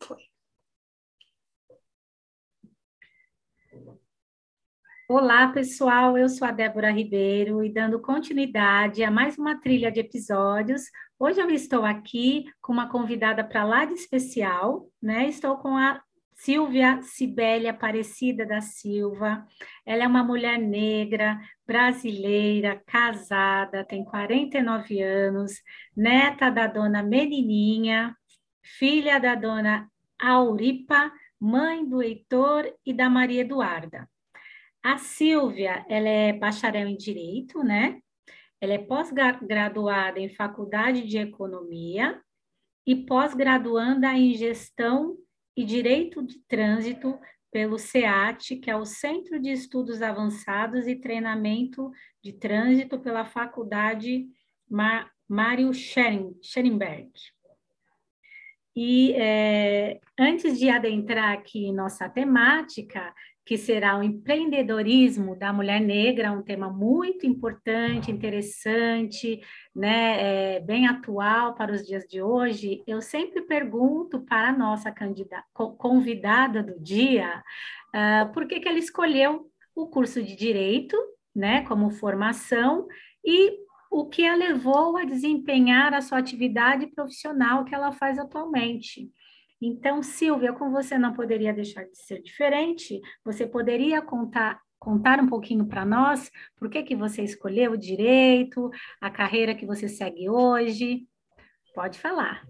Foi. Olá, pessoal. Eu sou a Débora Ribeiro e dando continuidade a mais uma trilha de episódios. Hoje eu estou aqui com uma convidada para lá de especial, né? Estou com a Silvia Cibele Aparecida da Silva. Ela é uma mulher negra, brasileira, casada, tem 49 anos, neta da dona Menininha, filha da dona Auripa, mãe do Heitor e da Maria Eduarda. A Silvia, ela é bacharel em Direito, né? Ela é pós-graduada em Faculdade de Economia e pós-graduanda em Gestão e Direito de Trânsito pelo SEAT, que é o Centro de Estudos Avançados e Treinamento de Trânsito pela Faculdade Mário Scherenberg. E é, antes de adentrar aqui nossa temática, que será o empreendedorismo da mulher negra, um tema muito importante, interessante, né, é, bem atual para os dias de hoje, eu sempre pergunto para a nossa convidada do dia uh, por que, que ela escolheu o curso de Direito, né, como formação, e o que a levou a desempenhar a sua atividade profissional que ela faz atualmente. Então, Silvia, como você não poderia deixar de ser diferente, você poderia contar contar um pouquinho para nós por que, que você escolheu o direito, a carreira que você segue hoje? Pode falar.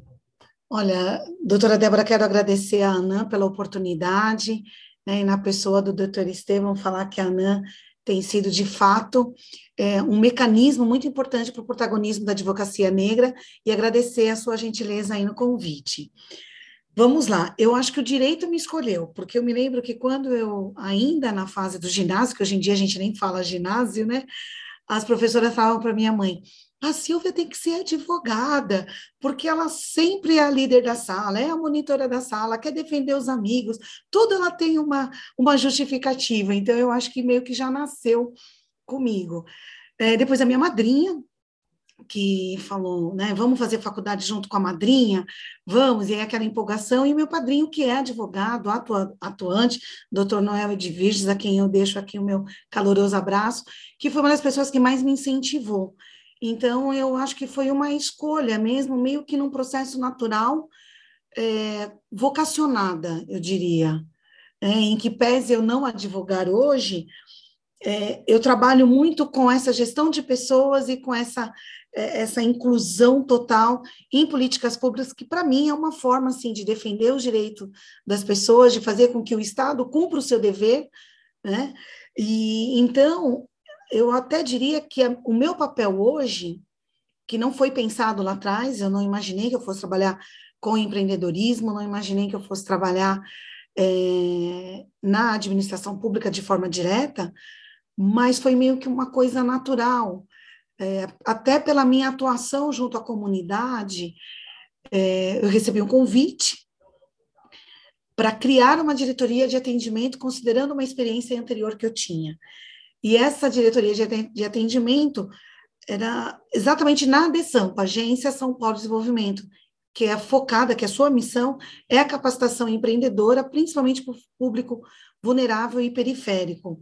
Olha, doutora Débora, quero agradecer a Anã pela oportunidade, né, e na pessoa do doutor Estevam, falar que a Anã tem sido, de fato, é, um mecanismo muito importante para o protagonismo da advocacia negra e agradecer a sua gentileza aí no convite. Vamos lá, eu acho que o direito me escolheu, porque eu me lembro que quando eu, ainda na fase do ginásio, que hoje em dia a gente nem fala ginásio, né? As professoras falavam para minha mãe: a Silvia tem que ser advogada, porque ela sempre é a líder da sala, é a monitora da sala, quer defender os amigos, tudo ela tem uma, uma justificativa. Então, eu acho que meio que já nasceu comigo. É, depois, a minha madrinha, que falou, né, vamos fazer faculdade junto com a madrinha, vamos, e aí aquela empolgação, e meu padrinho, que é advogado, atua, atuante, doutor Noel Edviges, a quem eu deixo aqui o meu caloroso abraço, que foi uma das pessoas que mais me incentivou. Então, eu acho que foi uma escolha mesmo, meio que num processo natural, é, vocacionada, eu diria. É, em que pese eu não advogar hoje, é, eu trabalho muito com essa gestão de pessoas e com essa, essa inclusão total em políticas públicas, que para mim é uma forma assim, de defender o direito das pessoas, de fazer com que o Estado cumpra o seu dever. Né? E então, eu até diria que o meu papel hoje, que não foi pensado lá atrás, eu não imaginei que eu fosse trabalhar com empreendedorismo, não imaginei que eu fosse trabalhar é, na administração pública de forma direta, mas foi meio que uma coisa natural, é, até pela minha atuação junto à comunidade, é, eu recebi um convite para criar uma diretoria de atendimento, considerando uma experiência anterior que eu tinha. E essa diretoria de atendimento era exatamente na ADESAMPA, Agência São Paulo Desenvolvimento, que é focada, que a sua missão é a capacitação empreendedora, principalmente para o público vulnerável e periférico.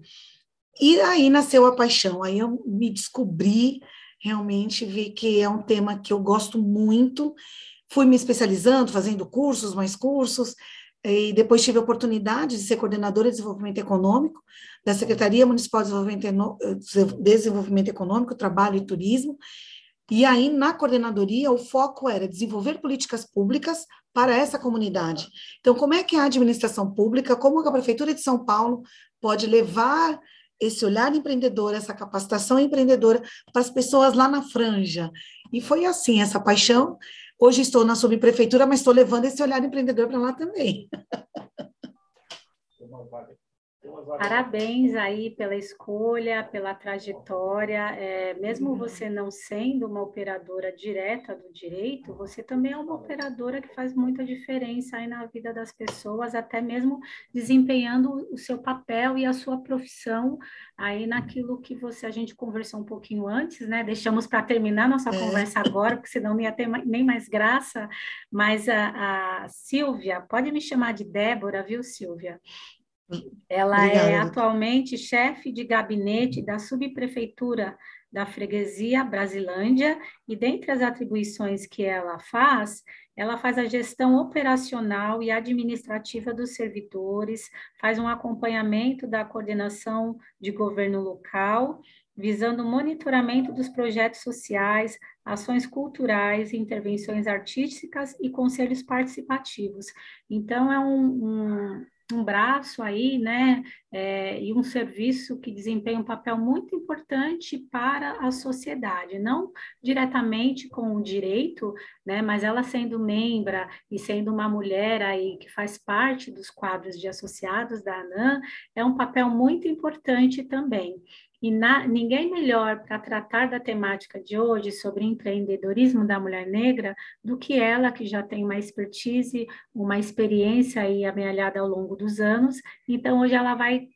E aí nasceu a paixão, aí eu me descobri, realmente vi que é um tema que eu gosto muito, fui me especializando, fazendo cursos, mais cursos, e depois tive a oportunidade de ser coordenadora de desenvolvimento econômico da Secretaria Municipal de Desenvolvimento, desenvolvimento Econômico, Trabalho e Turismo. E aí, na coordenadoria, o foco era desenvolver políticas públicas para essa comunidade. Então, como é que a administração pública, como a Prefeitura de São Paulo pode levar esse olhar empreendedor, essa capacitação empreendedora para as pessoas lá na franja? E foi assim, essa paixão Hoje estou na subprefeitura, mas estou levando esse olhar empreendedor para lá também. Parabéns aí pela escolha, pela trajetória. É, mesmo uhum. você não sendo uma operadora direta do direito, você também é uma operadora que faz muita diferença aí na vida das pessoas, até mesmo desempenhando o seu papel e a sua profissão aí naquilo que você a gente conversou um pouquinho antes, né? Deixamos para terminar nossa é. conversa agora, porque senão não ia ter nem mais graça. Mas a, a Silvia, pode me chamar de Débora, viu, Silvia? Ela é Obrigada. é atualmente chefe de gabinete da subprefeitura da freguesia Brasilândia e dentre as atribuições que ela faz, ela faz a gestão operacional e administrativa dos servidores, faz um acompanhamento da coordenação de governo local, visando o monitoramento dos projetos sociais, ações culturais, intervenções artísticas e conselhos participativos. Então, é um, um um braço aí, né, é, e um serviço que desempenha um papel muito importante para a sociedade, não diretamente com o direito, né, mas ela sendo membra e sendo uma mulher aí que faz parte dos quadros de associados da ANAM, é um papel muito importante também. E na, ninguém melhor para tratar da temática de hoje sobre empreendedorismo da mulher negra do que ela, que já tem uma expertise, uma experiência aí amealhada ao longo dos anos. Então, hoje ela vai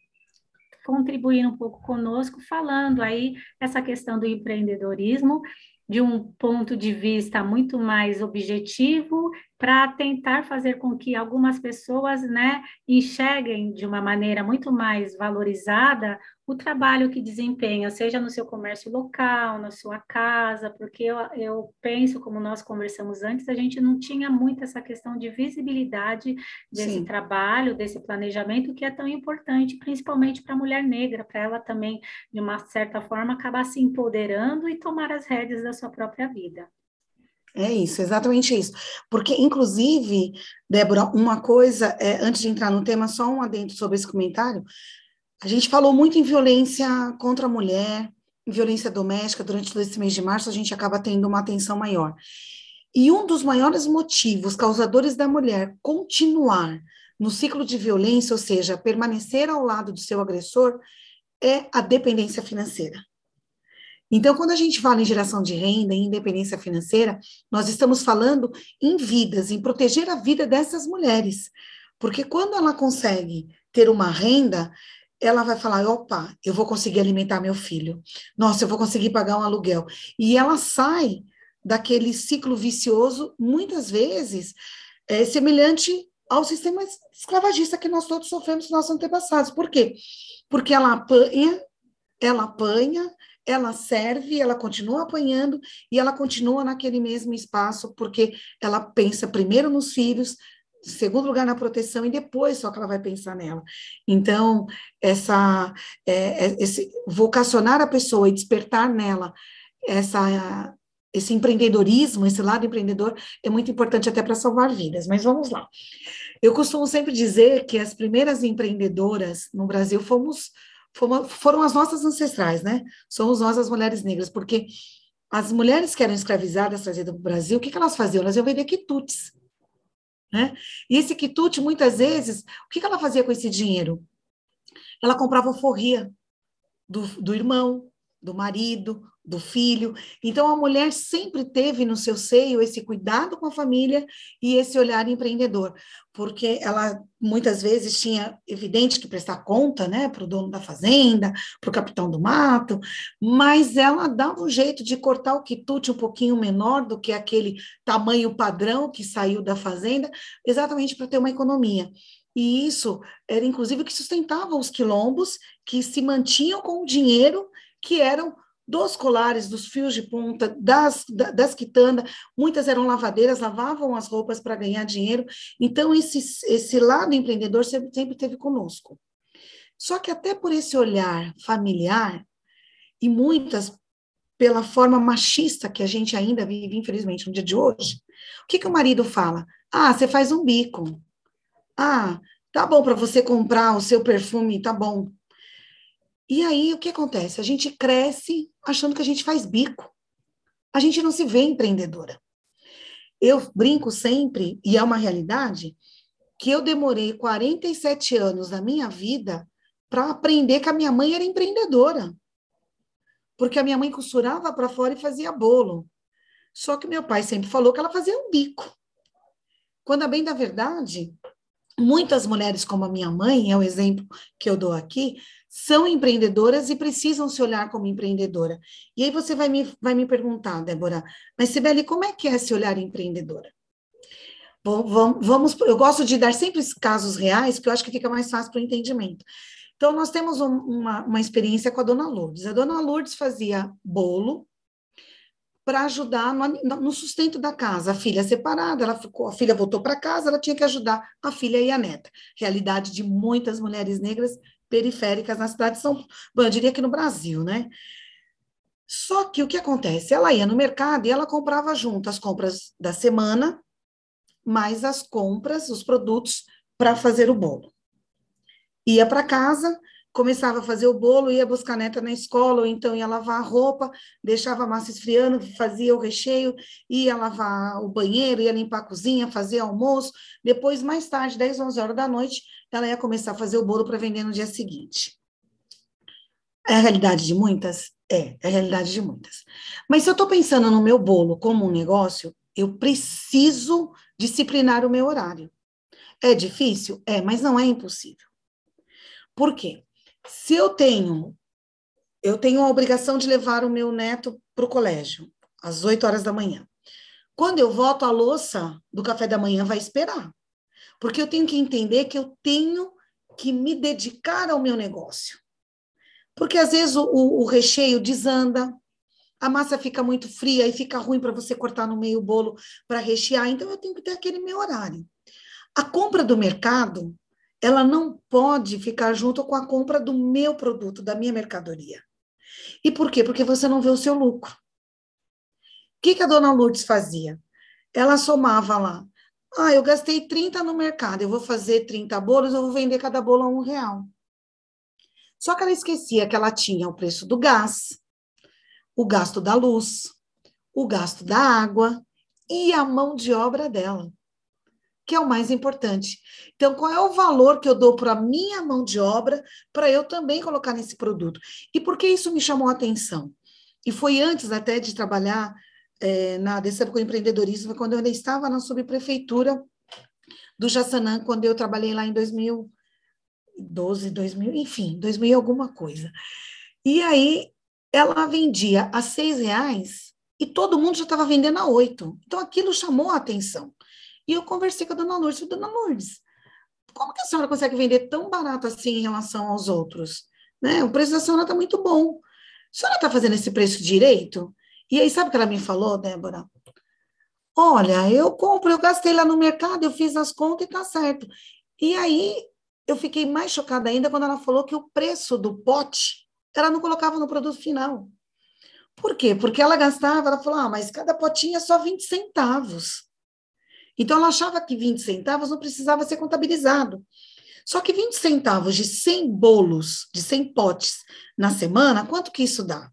contribuir um pouco conosco, falando aí essa questão do empreendedorismo de um ponto de vista muito mais objetivo para tentar fazer com que algumas pessoas né, enxerguem de uma maneira muito mais valorizada o trabalho que desempenha, seja no seu comércio local, na sua casa, porque eu, eu penso, como nós conversamos antes, a gente não tinha muito essa questão de visibilidade desse Sim. trabalho, desse planejamento, que é tão importante, principalmente para a mulher negra, para ela também, de uma certa forma, acabar se empoderando e tomar as rédeas da sua própria vida. É isso, exatamente isso. Porque, inclusive, Débora, uma coisa, é, antes de entrar no tema, só um adendo sobre esse comentário. A gente falou muito em violência contra a mulher, em violência doméstica, durante todo esse mês de março, a gente acaba tendo uma atenção maior. E um dos maiores motivos causadores da mulher continuar no ciclo de violência, ou seja, permanecer ao lado do seu agressor, é a dependência financeira. Então, quando a gente fala em geração de renda, em independência financeira, nós estamos falando em vidas, em proteger a vida dessas mulheres. Porque quando ela consegue ter uma renda, ela vai falar: opa, eu vou conseguir alimentar meu filho. Nossa, eu vou conseguir pagar um aluguel. E ela sai daquele ciclo vicioso, muitas vezes, é, semelhante ao sistema escravagista que nós todos sofremos nos nossos antepassados. Por quê? Porque ela apanha, ela apanha, ela serve, ela continua apanhando e ela continua naquele mesmo espaço, porque ela pensa primeiro nos filhos, segundo lugar na proteção e depois só que ela vai pensar nela. Então, essa, é, é, esse vocacionar a pessoa e despertar nela essa esse empreendedorismo, esse lado empreendedor é muito importante até para salvar vidas. Mas vamos lá. Eu costumo sempre dizer que as primeiras empreendedoras no Brasil fomos foram as nossas ancestrais, né? Somos nós as mulheres negras, porque as mulheres que eram escravizadas, trazidas para o Brasil, o que, que elas faziam? Elas iam vender quitutes. Né? E esse quitute, muitas vezes, o que, que ela fazia com esse dinheiro? Ela comprava forria do, do irmão, do marido, do filho. Então, a mulher sempre teve no seu seio esse cuidado com a família e esse olhar empreendedor, porque ela muitas vezes tinha, evidente, que prestar conta né, para o dono da fazenda, para o capitão do mato, mas ela dava um jeito de cortar o quitute um pouquinho menor do que aquele tamanho padrão que saiu da fazenda, exatamente para ter uma economia. E isso era, inclusive, que sustentava os quilombos que se mantinham com o dinheiro que eram dos colares, dos fios de ponta, das, das quitandas, muitas eram lavadeiras, lavavam as roupas para ganhar dinheiro. Então, esse, esse lado empreendedor sempre, sempre teve conosco. Só que até por esse olhar familiar, e muitas pela forma machista que a gente ainda vive, infelizmente, no dia de hoje, o que, que o marido fala? Ah, você faz um bico. Ah, tá bom para você comprar o seu perfume, tá bom. E aí, o que acontece? A gente cresce achando que a gente faz bico. A gente não se vê empreendedora. Eu brinco sempre, e é uma realidade, que eu demorei 47 anos da minha vida para aprender que a minha mãe era empreendedora. Porque a minha mãe costurava para fora e fazia bolo. Só que meu pai sempre falou que ela fazia um bico. Quando a bem da verdade, muitas mulheres como a minha mãe, é o exemplo que eu dou aqui, são empreendedoras e precisam se olhar como empreendedora. E aí você vai me, vai me perguntar, Débora, mas Sibeli, como é que é se olhar empreendedora? Bom, vamos, vamos, eu gosto de dar sempre casos reais, porque eu acho que fica mais fácil para o entendimento. Então, nós temos um, uma, uma experiência com a dona Lourdes. A dona Lourdes fazia bolo para ajudar no, no, sustento da casa. A filha separada, ela ficou, a filha voltou para casa, ela tinha que ajudar a filha e a neta. Realidade de muitas mulheres negras periféricas na cidade de São Paulo. Bom, eu diria que no Brasil, né? Só que o que acontece? Ela ia no mercado e ela comprava junto as compras da semana, mais as compras, os produtos para fazer o bolo ia para casa, começava a fazer o bolo, ia buscar a neta na escola, ou então ia lavar a roupa, deixava a massa esfriando, fazia o recheio, ia lavar o banheiro, ia limpar a cozinha, fazia almoço. Depois, mais tarde, 10, 11 horas da noite, ela ia começar a fazer o bolo para vender no dia seguinte. É a realidade de muitas? É, é a realidade de muitas. Mas se eu estou pensando no meu bolo como um negócio, eu preciso disciplinar o meu horário. É difícil? É, mas não é impossível. Por quê? Se eu tenho, eu tenho a obrigação de levar o meu neto para o colégio, às 8 horas da manhã. Quando eu volto, a louça do café da manhã vai esperar. Porque eu tenho que entender que eu tenho que me dedicar ao meu negócio. Porque às vezes o, o, o recheio desanda, a massa fica muito fria e fica ruim para você cortar no meio o bolo para rechear. Então eu tenho que ter aquele meu horário. A compra do mercado ela não pode ficar junto com a compra do meu produto, da minha mercadoria. E por quê? Porque você não vê o seu lucro. O que, que a dona Lourdes fazia? Ela somava lá. Ah, eu gastei 30 no mercado, eu vou fazer 30 bolos, eu vou vender cada bolo a um real. Só que ela esquecia que ela tinha o preço do gás, o gasto da luz, o gasto da água e a mão de obra dela que é o mais importante. Então, qual é o valor que eu dou para a minha mão de obra para eu também colocar nesse produto? E por que isso me chamou a atenção? E foi antes até de trabalhar é, na Decebo com Empreendedorismo, quando eu ainda estava na subprefeitura do Jaçanã, quando eu trabalhei lá em 2012, 2000, enfim, 2000 alguma coisa. E aí ela vendia a seis reais e todo mundo já estava vendendo a oito. Então aquilo chamou a atenção. E eu conversei com a dona Lourdes, dona Lourdes, como que a senhora consegue vender tão barato assim em relação aos outros? Né? O preço da senhora está muito bom. A senhora está fazendo esse preço direito? E aí, sabe o que ela me falou, Débora? Olha, eu compro, eu gastei lá no mercado, eu fiz as contas e tá certo. E aí, eu fiquei mais chocada ainda quando ela falou que o preço do pote ela não colocava no produto final. Por quê? Porque ela gastava, ela falou, ah, mas cada potinho é só 20 centavos. Então, ela achava que 20 centavos não precisava ser contabilizado. Só que 20 centavos de 100 bolos, de 100 potes na semana, quanto que isso dá?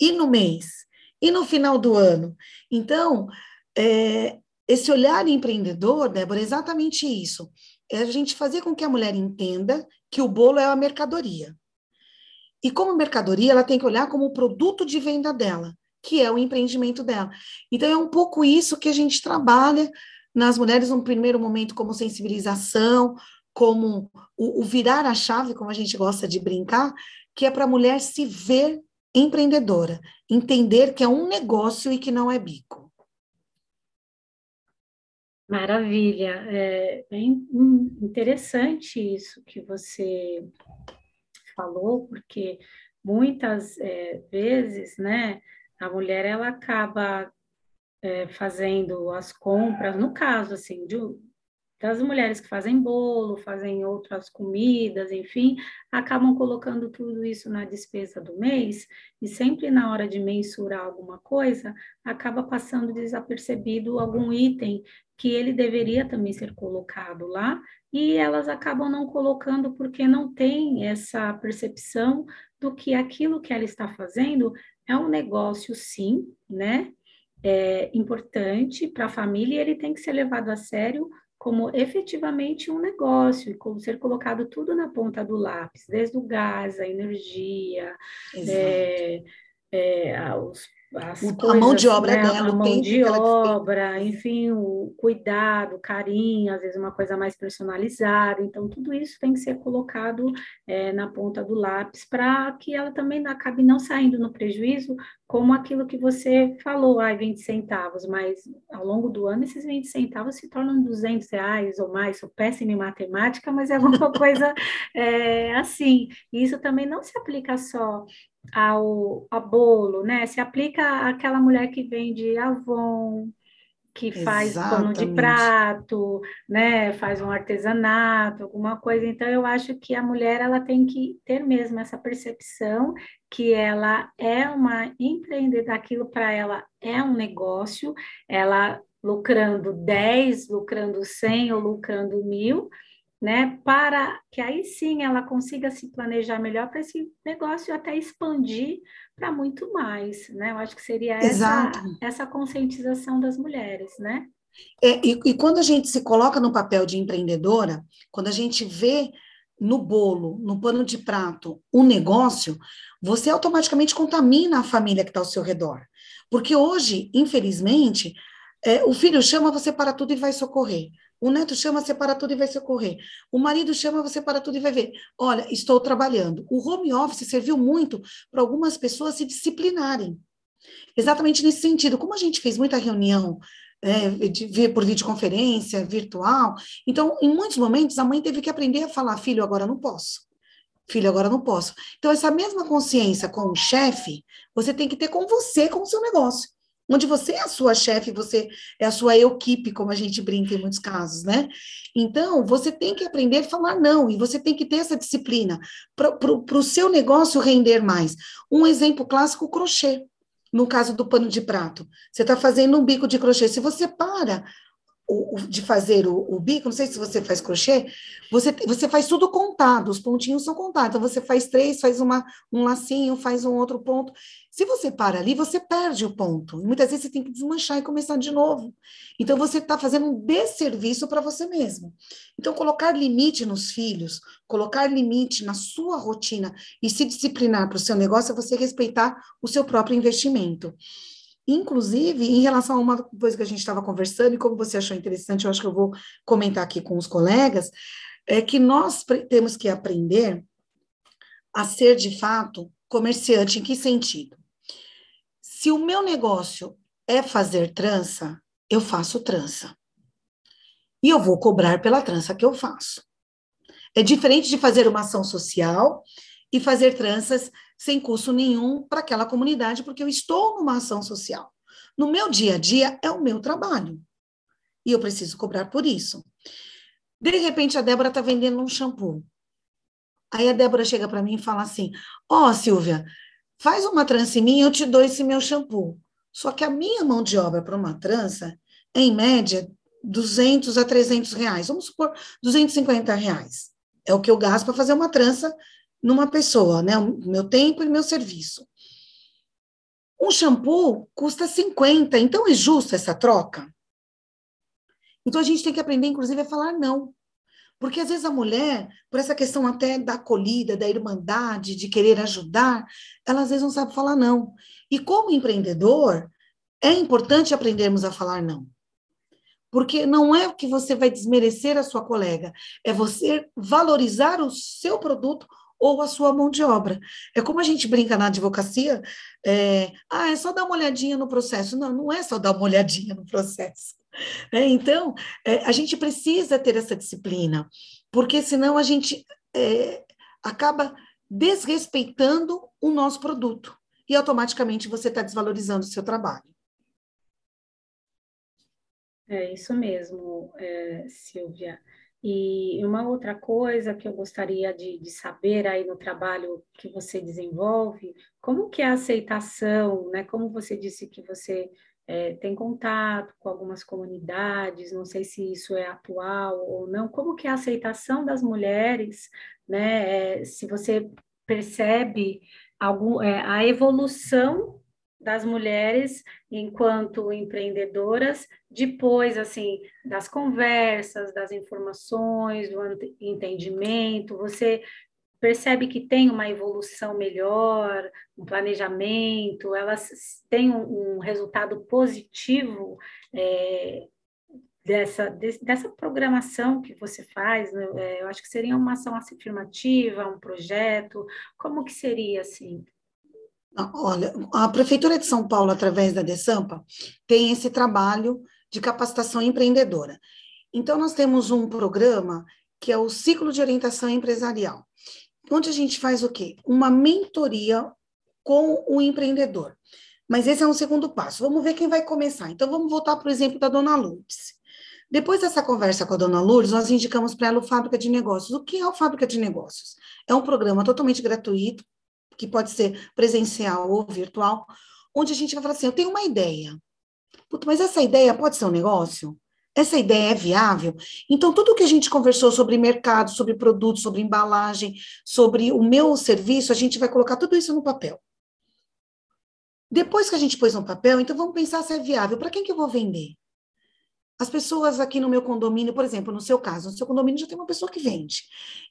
E no mês? E no final do ano? Então, é, esse olhar empreendedor, Débora, é exatamente isso. É a gente fazer com que a mulher entenda que o bolo é uma mercadoria. E como mercadoria, ela tem que olhar como o produto de venda dela, que é o empreendimento dela. Então, é um pouco isso que a gente trabalha nas mulheres, num primeiro momento, como sensibilização, como o, o virar a chave, como a gente gosta de brincar, que é para a mulher se ver empreendedora, entender que é um negócio e que não é bico. Maravilha, é bem interessante isso que você falou, porque muitas é, vezes, né, a mulher ela acaba é, fazendo as compras, no caso, assim, de, das mulheres que fazem bolo, fazem outras comidas, enfim, acabam colocando tudo isso na despesa do mês e sempre na hora de mensurar alguma coisa, acaba passando desapercebido algum item que ele deveria também ser colocado lá e elas acabam não colocando porque não tem essa percepção do que aquilo que ela está fazendo é um negócio sim, né? É, importante para a família e ele tem que ser levado a sério como efetivamente um negócio e como ser colocado tudo na ponta do lápis, desde o gás, a energia, é, é, os coisas, a mão de obra né? dela, a mão de obra, enfim, o cuidado, o carinho, às vezes uma coisa mais personalizada. Então, tudo isso tem que ser colocado é, na ponta do lápis para que ela também acabe não saindo no prejuízo, como aquilo que você falou, ai, 20 centavos, mas ao longo do ano esses 20 centavos se tornam 200 reais ou mais. Sou péssima em matemática, mas é alguma coisa é, assim. E isso também não se aplica só ao, ao bolo, né? Se aplica àquela mulher que vende Avon, que faz Exatamente. pano de prato, né? Faz um artesanato, alguma coisa. Então eu acho que a mulher ela tem que ter mesmo essa percepção que ela é uma empreendedora, aquilo para ela é um negócio, ela lucrando 10, lucrando 100 ou lucrando mil, né, para que aí sim ela consiga se planejar melhor para esse negócio até expandir para muito mais, né? Eu acho que seria essa, essa conscientização das mulheres, né? É, e, e quando a gente se coloca no papel de empreendedora, quando a gente vê no bolo, no pano de prato, um negócio, você automaticamente contamina a família que está ao seu redor. Porque hoje, infelizmente, é, o filho chama, você para tudo e vai socorrer. O neto chama, você para tudo e vai socorrer. O marido chama, você para tudo e vai ver. Olha, estou trabalhando. O home office serviu muito para algumas pessoas se disciplinarem. Exatamente nesse sentido. Como a gente fez muita reunião é, de, por videoconferência, virtual, então, em muitos momentos, a mãe teve que aprender a falar: filho, agora não posso. Filho, agora não posso. Então, essa mesma consciência com o chefe, você tem que ter com você, com o seu negócio onde você é a sua chefe, você é a sua equipe, como a gente brinca em muitos casos, né? Então, você tem que aprender a falar não, e você tem que ter essa disciplina para o seu negócio render mais. Um exemplo clássico, o crochê. No caso do pano de prato, você está fazendo um bico de crochê. Se você para o, de fazer o, o, bico, não sei se você faz crochê, você, você faz tudo contado, os pontinhos são contados. Então, você faz três, faz uma, um lacinho, faz um outro ponto. Se você para ali, você perde o ponto. Muitas vezes você tem que desmanchar e começar de novo. Então, você está fazendo um desserviço para você mesmo. Então, colocar limite nos filhos, colocar limite na sua rotina e se disciplinar para o seu negócio é você respeitar o seu próprio investimento. Inclusive, em relação a uma coisa que a gente estava conversando, e como você achou interessante, eu acho que eu vou comentar aqui com os colegas, é que nós temos que aprender a ser, de fato, comerciante. Em que sentido? Se o meu negócio é fazer trança, eu faço trança. E eu vou cobrar pela trança que eu faço. É diferente de fazer uma ação social e fazer tranças sem custo nenhum para aquela comunidade, porque eu estou numa ação social. No meu dia a dia é o meu trabalho. E eu preciso cobrar por isso. De repente, a Débora está vendendo um shampoo. Aí a Débora chega para mim e fala assim: Ó, oh, Silvia, faz uma trança em mim, eu te dou esse meu shampoo. Só que a minha mão de obra para uma trança é, em média, 200 a 300 reais. Vamos supor, 250 reais. É o que eu gasto para fazer uma trança numa pessoa, né? O meu tempo e meu serviço. Um shampoo custa 50, então é justo essa troca? Então a gente tem que aprender, inclusive, a falar não. Porque às vezes a mulher, por essa questão até da acolhida, da irmandade, de querer ajudar, ela às vezes não sabe falar não. E como empreendedor, é importante aprendermos a falar não. Porque não é que você vai desmerecer a sua colega, é você valorizar o seu produto ou a sua mão de obra. É como a gente brinca na advocacia, é, ah, é só dar uma olhadinha no processo. Não, não é só dar uma olhadinha no processo. É, então, é, a gente precisa ter essa disciplina, porque senão a gente é, acaba desrespeitando o nosso produto e automaticamente você está desvalorizando o seu trabalho. É isso mesmo, é, Silvia. E uma outra coisa que eu gostaria de, de, saber aí no trabalho que você desenvolve, como que é a aceitação, né? Como você disse que você é, tem contato com algumas comunidades, não sei se isso é atual ou não, como que é a aceitação das mulheres, né? É, se você percebe algum, é, a evolução das mulheres enquanto empreendedoras, depois, assim, das conversas, das informações, do entendimento, você percebe que tem uma evolução melhor, um planejamento, elas têm um, um resultado positivo é, dessa, dessa programação que você faz, né? é, eu acho que seria uma ação afirmativa, um projeto, como que seria, assim? Olha, a Prefeitura de São Paulo, através da DESAMPA, tem esse trabalho de capacitação empreendedora. Então, nós temos um programa que é o Ciclo de Orientação Empresarial onde a gente faz o quê? Uma mentoria com o empreendedor. Mas esse é um segundo passo. Vamos ver quem vai começar. Então, vamos voltar para o exemplo da dona Lourdes. Depois dessa conversa com a dona Lourdes, nós indicamos para ela o Fábrica de Negócios. O que é o Fábrica de Negócios? É um programa totalmente gratuito, que pode ser presencial ou virtual, onde a gente vai falar assim: eu tenho uma ideia. Puta, mas essa ideia pode ser um negócio? Essa ideia é viável? Então, tudo que a gente conversou sobre mercado, sobre produto, sobre embalagem, sobre o meu serviço, a gente vai colocar tudo isso no papel. Depois que a gente pôs no papel, então vamos pensar se é viável. Para quem que eu vou vender? As pessoas aqui no meu condomínio, por exemplo, no seu caso, no seu condomínio já tem uma pessoa que vende.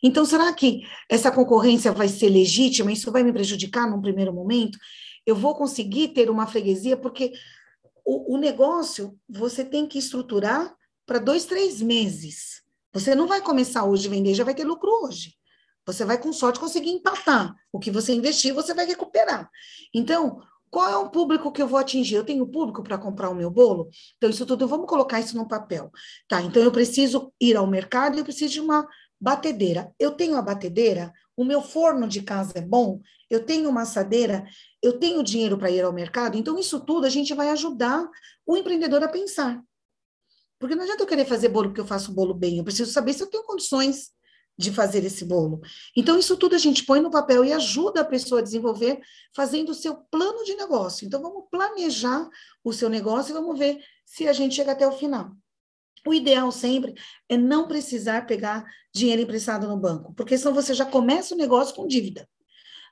Então, será que essa concorrência vai ser legítima? Isso vai me prejudicar num primeiro momento? Eu vou conseguir ter uma freguesia? Porque o, o negócio você tem que estruturar para dois, três meses. Você não vai começar hoje a vender, já vai ter lucro hoje. Você vai, com sorte, conseguir empatar. O que você investir, você vai recuperar. Então, qual é o público que eu vou atingir? Eu tenho público para comprar o meu bolo? Então, isso tudo, vamos colocar isso no papel. Tá, então eu preciso ir ao mercado e eu preciso de uma batedeira. Eu tenho a batedeira, o meu forno de casa é bom, eu tenho uma assadeira, eu tenho dinheiro para ir ao mercado, então isso tudo a gente vai ajudar o empreendedor a pensar. Porque não adianta eu querer fazer bolo porque eu faço bolo bem, eu preciso saber se eu tenho condições de fazer esse bolo. Então, isso tudo a gente põe no papel e ajuda a pessoa a desenvolver fazendo o seu plano de negócio. Então, vamos planejar o seu negócio e vamos ver se a gente chega até o final. O ideal sempre é não precisar pegar dinheiro emprestado no banco, porque senão você já começa o negócio com dívida.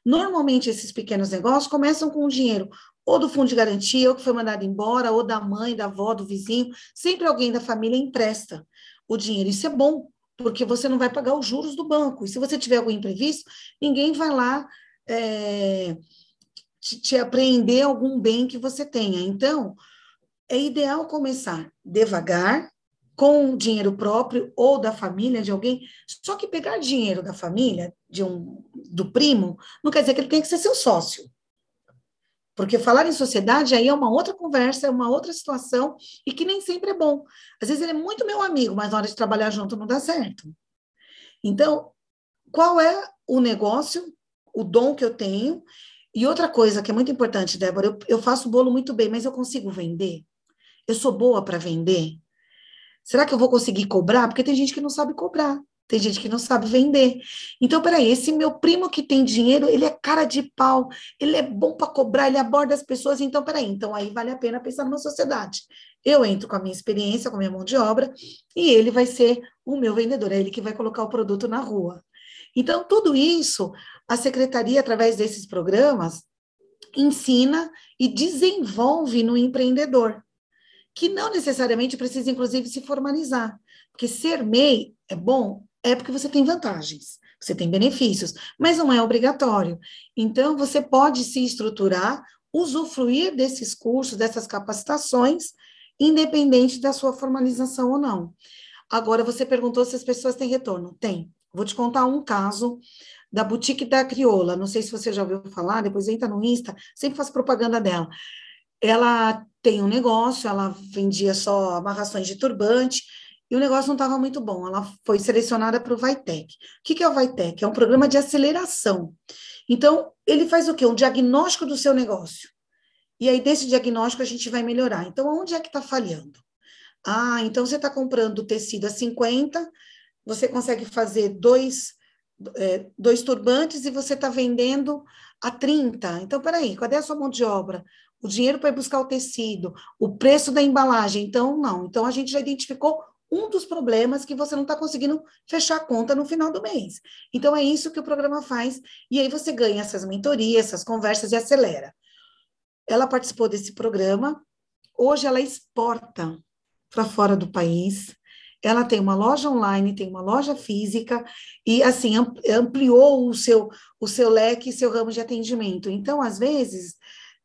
Normalmente, esses pequenos negócios começam com o dinheiro ou do fundo de garantia, ou que foi mandado embora, ou da mãe, da avó, do vizinho. Sempre alguém da família empresta o dinheiro. Isso é bom, porque você não vai pagar os juros do banco. E se você tiver algum imprevisto, ninguém vai lá é, te, te apreender algum bem que você tenha. Então, é ideal começar devagar, com dinheiro próprio ou da família de alguém. Só que pegar dinheiro da família, de um do primo, não quer dizer que ele tem que ser seu sócio. Porque falar em sociedade aí é uma outra conversa, é uma outra situação e que nem sempre é bom. Às vezes ele é muito meu amigo, mas na hora de trabalhar junto não dá certo. Então, qual é o negócio, o dom que eu tenho? E outra coisa que é muito importante, Débora, eu, eu faço bolo muito bem, mas eu consigo vender? Eu sou boa para vender? Será que eu vou conseguir cobrar? Porque tem gente que não sabe cobrar, tem gente que não sabe vender. Então, peraí, esse meu primo que tem dinheiro, ele é cara de pau, ele é bom para cobrar, ele aborda as pessoas. Então, peraí, então aí vale a pena pensar numa sociedade. Eu entro com a minha experiência, com a minha mão de obra, e ele vai ser o meu vendedor, é ele que vai colocar o produto na rua. Então, tudo isso, a secretaria, através desses programas, ensina e desenvolve no empreendedor que não necessariamente precisa, inclusive, se formalizar. Porque ser MEI é bom, é porque você tem vantagens, você tem benefícios, mas não é obrigatório. Então, você pode se estruturar, usufruir desses cursos, dessas capacitações, independente da sua formalização ou não. Agora, você perguntou se as pessoas têm retorno. Tem. Vou te contar um caso da Boutique da Crioula. Não sei se você já ouviu falar, depois entra no Insta, sempre faço propaganda dela ela tem um negócio, ela vendia só amarrações de turbante, e o negócio não estava muito bom. Ela foi selecionada para o Vitec. O que, que é o Vitec? É um programa de aceleração. Então, ele faz o quê? Um diagnóstico do seu negócio. E aí, desse diagnóstico, a gente vai melhorar. Então, onde é que está falhando? Ah, então você está comprando tecido a 50, você consegue fazer dois, é, dois turbantes e você está vendendo a 30. Então, peraí, cadê a sua mão de obra? o dinheiro para buscar o tecido, o preço da embalagem. Então, não. Então, a gente já identificou um dos problemas que você não está conseguindo fechar a conta no final do mês. Então, é isso que o programa faz. E aí você ganha essas mentorias, essas conversas e acelera. ela participou desse programa, hoje ela exporta para fora do país, ela tem uma loja online, tem uma loja física e assim ampliou o seu o seu leque, seu ramo de atendimento. Então, às vezes,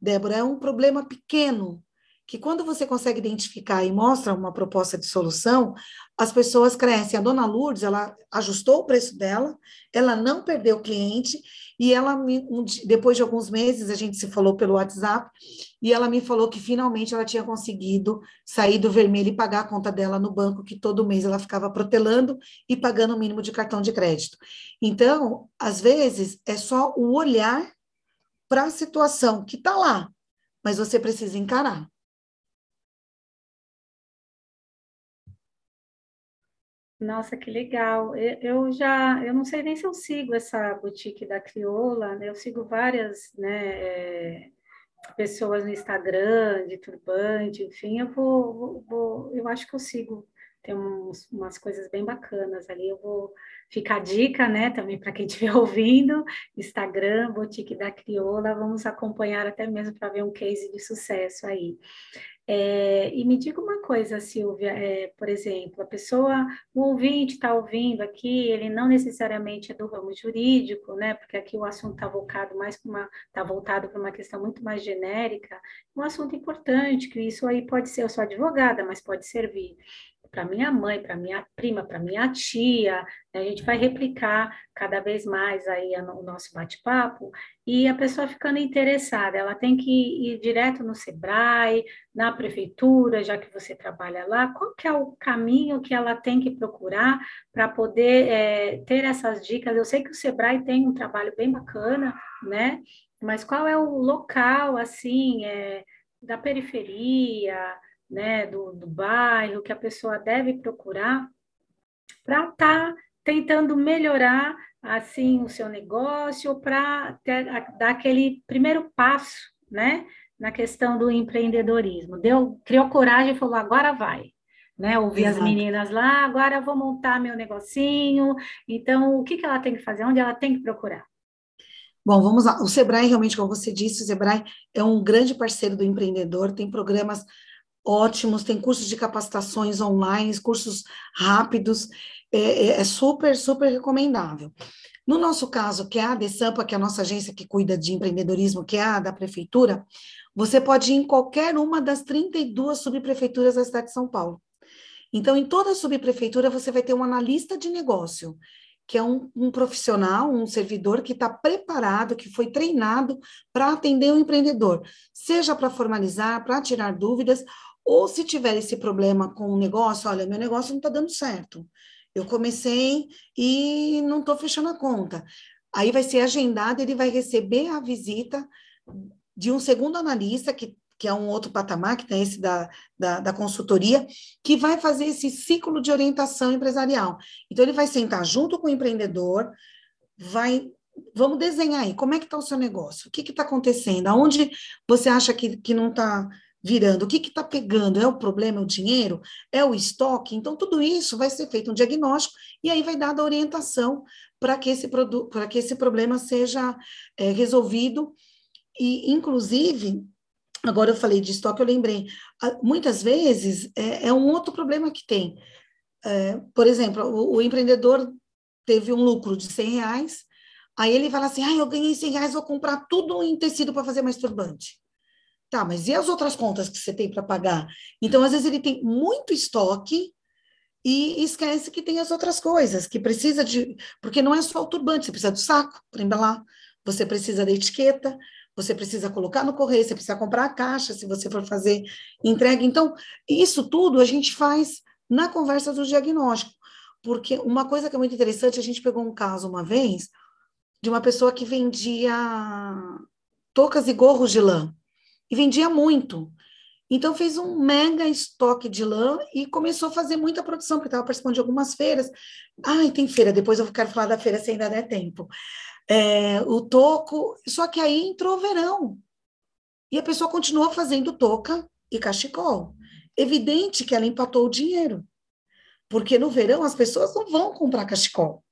Débora, é um problema pequeno que quando você consegue identificar e mostra uma proposta de solução, as pessoas crescem. A dona Lourdes, ela ajustou o preço dela, ela não perdeu o cliente, e ela, depois de alguns meses, a gente se falou pelo WhatsApp, e ela me falou que finalmente ela tinha conseguido sair do vermelho e pagar a conta dela no banco, que todo mês ela ficava protelando e pagando o mínimo de cartão de crédito. Então, às vezes, é só o olhar para a situação que está lá, mas você precisa encarar. Nossa, que legal. Eu já, eu não sei nem se eu sigo essa boutique da Crioula, né? Eu sigo várias, né, é, pessoas no Instagram, de turbante, enfim, eu vou, vou, vou eu acho que eu sigo, tem uns, umas coisas bem bacanas ali, eu vou ficar dica, né, também para quem estiver ouvindo, Instagram, Boutique da Crioula, vamos acompanhar até mesmo para ver um case de sucesso aí. É, e me diga uma coisa, Silvia, é, por exemplo, a pessoa, o ouvinte está ouvindo aqui, ele não necessariamente é do ramo jurídico, né? Porque aqui o assunto está voltado mais para uma, está voltado para uma questão muito mais genérica, um assunto importante, que isso aí pode ser, eu sou advogada, mas pode servir para minha mãe, para minha prima, para minha tia. Né? A gente vai replicar cada vez mais aí o nosso bate-papo e a pessoa ficando interessada, ela tem que ir direto no Sebrae, na prefeitura, já que você trabalha lá. Qual que é o caminho que ela tem que procurar para poder é, ter essas dicas? Eu sei que o Sebrae tem um trabalho bem bacana, né? Mas qual é o local assim é, da periferia? Né, do, do bairro que a pessoa deve procurar para estar tá tentando melhorar assim o seu negócio para dar aquele primeiro passo, né, na questão do empreendedorismo. Deu, criou coragem e falou agora vai, né? Ouvi Exato. as meninas lá, agora vou montar meu negocinho. Então, o que que ela tem que fazer? Onde ela tem que procurar? Bom, vamos lá. O Sebrae, realmente, como você disse, o Sebrae é um grande parceiro do empreendedor, tem programas ótimos, tem cursos de capacitações online, cursos rápidos, é, é, é super, super recomendável. No nosso caso, que é a Desampa, que é a nossa agência que cuida de empreendedorismo, que é a da prefeitura, você pode ir em qualquer uma das 32 subprefeituras da cidade de São Paulo. Então, em toda subprefeitura, você vai ter um analista de negócio, que é um, um profissional, um servidor que está preparado, que foi treinado para atender o empreendedor, seja para formalizar, para tirar dúvidas, ou se tiver esse problema com o negócio, olha, meu negócio não está dando certo. Eu comecei e não estou fechando a conta. Aí vai ser agendado, ele vai receber a visita de um segundo analista, que, que é um outro patamar, que tem esse da, da, da consultoria, que vai fazer esse ciclo de orientação empresarial. Então, ele vai sentar junto com o empreendedor, vai vamos desenhar aí, como é que está o seu negócio? O que está acontecendo? Aonde você acha que, que não está virando, o que está pegando? É o problema, é o dinheiro? É o estoque? Então, tudo isso vai ser feito um diagnóstico e aí vai dar a orientação para que, esse para que esse problema seja é, resolvido. E, inclusive, agora eu falei de estoque, eu lembrei, muitas vezes é, é um outro problema que tem. É, por exemplo, o, o, empreendedor teve um lucro de 100 reais, aí ele fala assim, ah, eu ganhei 100 reais, vou comprar tudo em tecido para fazer mais turbante. Tá, mas e as outras contas que você tem para pagar? Então, às vezes, ele tem muito estoque e esquece que tem as outras coisas, que precisa de. Porque não é só o turbante, você precisa do saco para embalar, você precisa da etiqueta, você precisa colocar no correio, você precisa comprar a caixa se você for fazer entrega. Então, isso tudo a gente faz na conversa do diagnóstico. Porque uma coisa que é muito interessante, a gente pegou um caso uma vez de uma pessoa que vendia toucas e gorros de lã vendia muito. Então fez um mega estoque de lã e começou a fazer muita produção, porque estava participando de algumas feiras. Ai, tem feira, depois eu quero falar da feira se ainda der tempo. É, o toco, só que aí entrou o verão. E a pessoa continuou fazendo toca e cachecol. Evidente que ela empatou o dinheiro. Porque no verão as pessoas não vão comprar cachecol.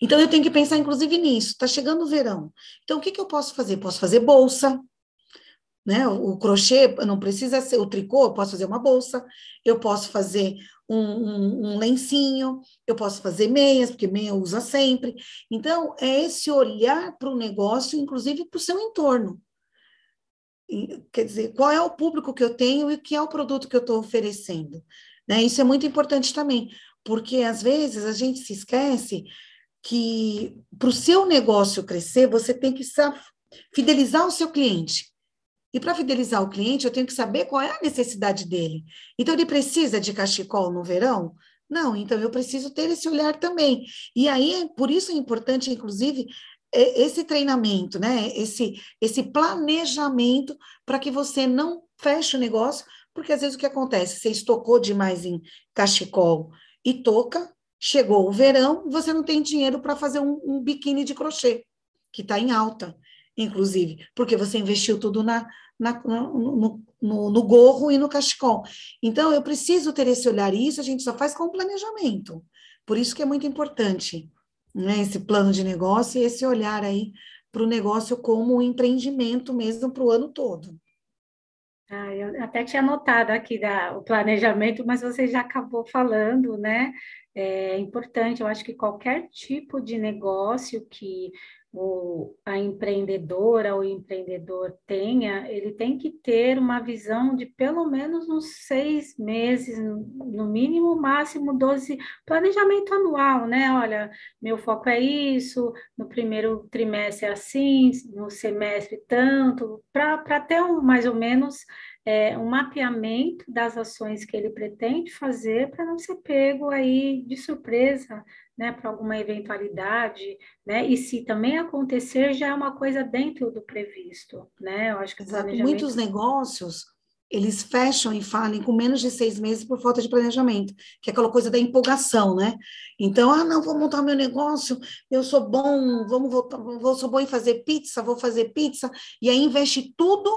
Então eu tenho que pensar, inclusive, nisso. Está chegando o verão. Então, o que, que eu posso fazer? Posso fazer bolsa, né? O, crochê não precisa ser o tricô, eu posso fazer uma bolsa, eu posso fazer um, um, um lencinho, eu posso fazer meias, porque meia usa sempre. Então, é esse olhar para o negócio, inclusive para o seu entorno. Quer dizer, qual é o público que eu tenho e que é o produto que eu estou oferecendo. Né? Isso é muito importante também, porque às vezes a gente se esquece que para o seu negócio crescer, você tem que fidelizar o seu cliente. E para fidelizar o cliente, eu tenho que saber qual é a necessidade dele. Então, ele precisa de cachecol no verão? Não, então eu preciso ter esse olhar também. E aí, por isso é importante, inclusive, esse treinamento, né? Esse, esse planejamento para que você não feche o negócio, porque às vezes o que acontece? Você estocou demais em cachecol e touca, chegou o verão, você não tem dinheiro para fazer um, um biquíni de crochê, que está em alta inclusive, porque você investiu tudo na, na no, no, no, gorro e no cachecol. Então, eu preciso ter esse olhar, e isso a gente só faz com planejamento. Por isso que é muito importante né, esse plano de negócio e esse olhar aí para o negócio como um empreendimento mesmo para o ano todo. Ah, eu até tinha anotado aqui da, o planejamento, mas você já acabou falando, né? É importante, eu acho que qualquer tipo de negócio que o, a empreendedora ou empreendedor tenha, ele tem que ter uma visão de pelo menos uns seis meses, no mínimo, máximo 12, planejamento anual, né? Olha, meu foco é isso, no primeiro trimestre é assim, no semestre tanto, para ter um, mais ou menos é, um mapeamento das ações que ele pretende fazer para não ser pego aí de surpresa né, para alguma eventualidade, né? E se também acontecer, já é uma coisa dentro do previsto, né? Eu acho que. Planejamento... muitos negócios eles fecham e falem com menos de seis meses por falta de planejamento, que é aquela coisa da empolgação, né? Então, ah, não, vou montar meu negócio, eu sou bom, vamos voltar, vou, sou bom em fazer pizza, vou fazer pizza, e aí investe tudo,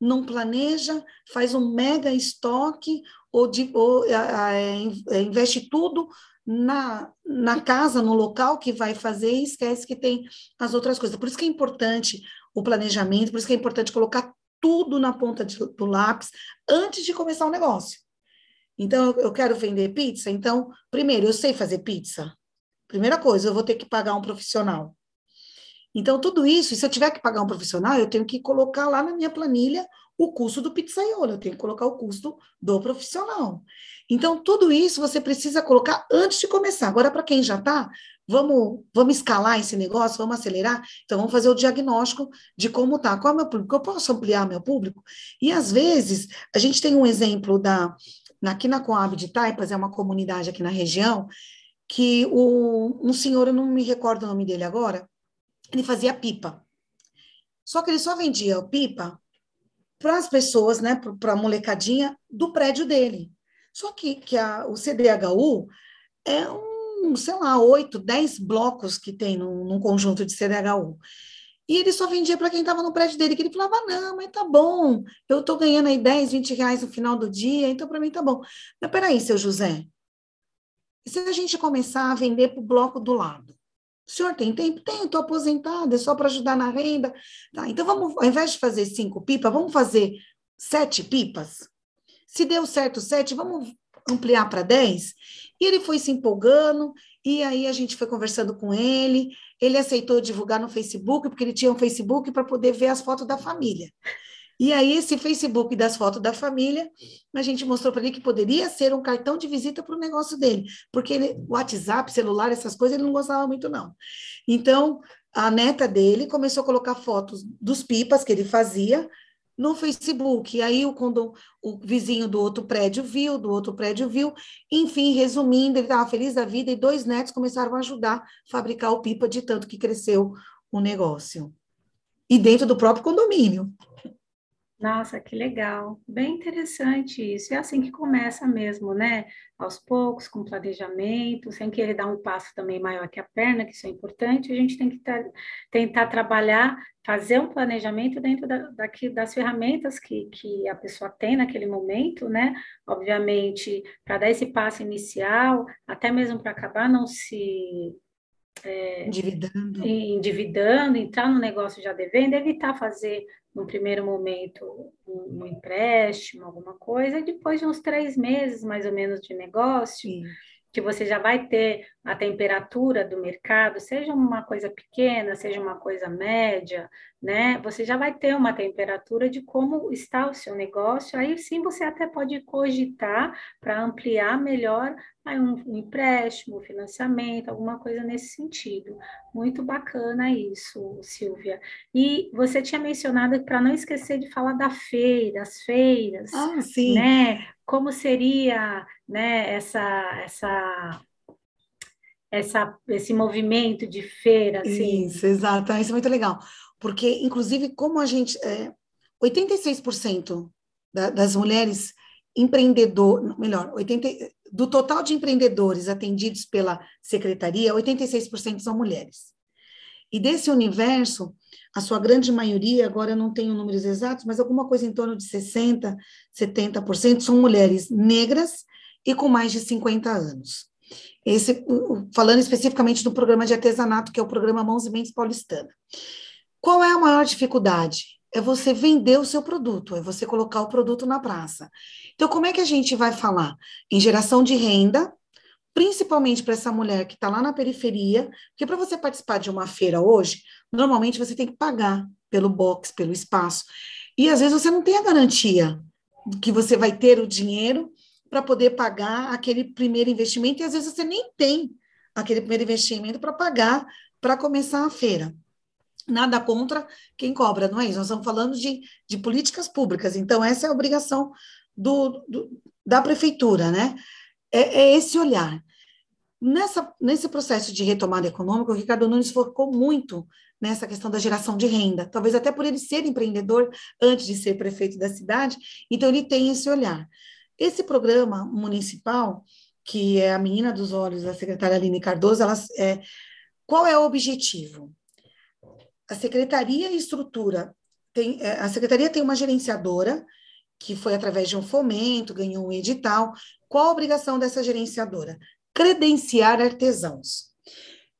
não planeja, faz um mega estoque, ou, de, ou é, investe tudo na, na casa, no local que vai fazer e esquece que tem as outras coisas. Por isso que é importante o planejamento, por isso que é importante colocar tudo na ponta de, do lápis antes de começar o negócio. Então, eu quero vender pizza, então, primeiro, eu sei fazer pizza. Primeira coisa, eu vou ter que pagar um profissional. Então, tudo isso, se eu tiver que pagar um profissional, eu tenho que colocar lá na minha planilha o custo do pizzaiolo, eu tenho que colocar o custo do profissional. Então, tudo isso você precisa colocar antes de começar. Agora, para quem já está, vamos, vamos escalar esse negócio, vamos acelerar? Então, vamos fazer o diagnóstico de como está. Qual é o meu público? Eu posso ampliar meu público? E, às vezes, a gente tem um exemplo da... Aqui na Coab de Taipas, é uma comunidade aqui na região, que o, um senhor, eu não me recordo o nome dele agora, ele fazia pipa. Só que ele só vendia pipa para as pessoas, né, para a molecadinha do prédio dele. Só que, que a, o CDHU é um, sei lá, oito, dez blocos que tem num, num conjunto de CDHU. E ele só vendia para quem estava no prédio dele, que ele falava, não, mas tá bom, eu estou ganhando aí 10, 20 reais no final do dia, então para mim tá bom. Mas peraí, seu José, e se a gente começar a vender para o bloco do lado? O senhor tem tempo? Tenho, estou aposentada, é só para ajudar na renda. Tá, então, vamos, ao invés de fazer cinco pipas, vamos fazer sete pipas? Se deu certo sete, vamos ampliar para dez? E ele foi se empolgando, e aí a gente foi conversando com ele. Ele aceitou divulgar no Facebook, porque ele tinha um Facebook para poder ver as fotos da família. E aí, esse Facebook das fotos da família, a gente mostrou para ele que poderia ser um cartão de visita para o negócio dele, porque ele, WhatsApp, celular, essas coisas, ele não gostava muito, não. Então, a neta dele começou a colocar fotos dos pipas que ele fazia no Facebook. E aí, o, quando o vizinho do outro prédio viu, do outro prédio viu, enfim, resumindo, ele estava feliz da vida e dois netos começaram a ajudar a fabricar o pipa de tanto que cresceu o negócio. E dentro do próprio condomínio. Nossa, que legal, bem interessante isso. É assim que começa mesmo, né? Aos poucos, com planejamento, sem querer dar um passo também maior que a perna, que isso é importante, a gente tem que tentar trabalhar, fazer um planejamento dentro da, daqui, das ferramentas que, que a pessoa tem naquele momento, né? Obviamente, para dar esse passo inicial, até mesmo para acabar não se é, endividando. endividando, entrar no negócio já devendo, evitar fazer no primeiro momento, um, um, empréstimo, alguma coisa, e depois de uns três meses, mais ou menos, de negócio, Sim. que você já vai ter a temperatura do mercado, seja uma coisa pequena, seja uma coisa média, né? Você já vai ter uma temperatura de como está o seu negócio, aí sim você até pode cogitar para ampliar melhor aí um, um empréstimo, um financiamento, alguma coisa nesse sentido. Muito bacana isso, Silvia. E você tinha mencionado para não esquecer de falar da feira, as feiras, ah, sim. né? Como seria, né, essa essa essa, esse movimento de feira, assim. Isso, exato, isso é muito legal. Porque, inclusive, como a gente. É, 86% da, das mulheres empreendedor, melhor, 80, do total de empreendedores atendidos pela secretaria, 86% são mulheres. E desse universo, a sua grande maioria, agora eu não tenho números exatos, mas alguma coisa em torno de 60%, 70% são mulheres negras e com mais de 50 anos. Esse, falando especificamente do programa de artesanato, que é o programa Mãos e Mentes Paulistana. Qual é a maior dificuldade? É você vender o seu produto, é você colocar o produto na praça. Então, como é que a gente vai falar? Em geração de renda, principalmente para essa mulher que está lá na periferia, porque para você participar de uma feira hoje, normalmente você tem que pagar pelo box, pelo espaço. E às vezes você não tem a garantia que você vai ter o dinheiro para poder pagar aquele primeiro investimento, e às vezes você nem tem aquele primeiro investimento para pagar para começar a feira. Nada contra quem cobra, não é isso? Nós estamos falando de, de políticas públicas, então essa é a obrigação do, do da prefeitura, né? É, é, esse olhar. Nessa, nesse processo de retomada econômica, o Ricardo Nunes focou muito nessa questão da geração de renda, talvez até por ele ser empreendedor antes de ser prefeito da cidade, então ele tem esse olhar. Esse programa municipal, que é a menina dos olhos da secretária Aline Cardoso, ela, é, qual é o objetivo? A secretaria estrutura, tem, é, a secretaria tem uma gerenciadora, que foi através de um fomento, ganhou um edital. Qual a obrigação dessa gerenciadora? Credenciar artesãos.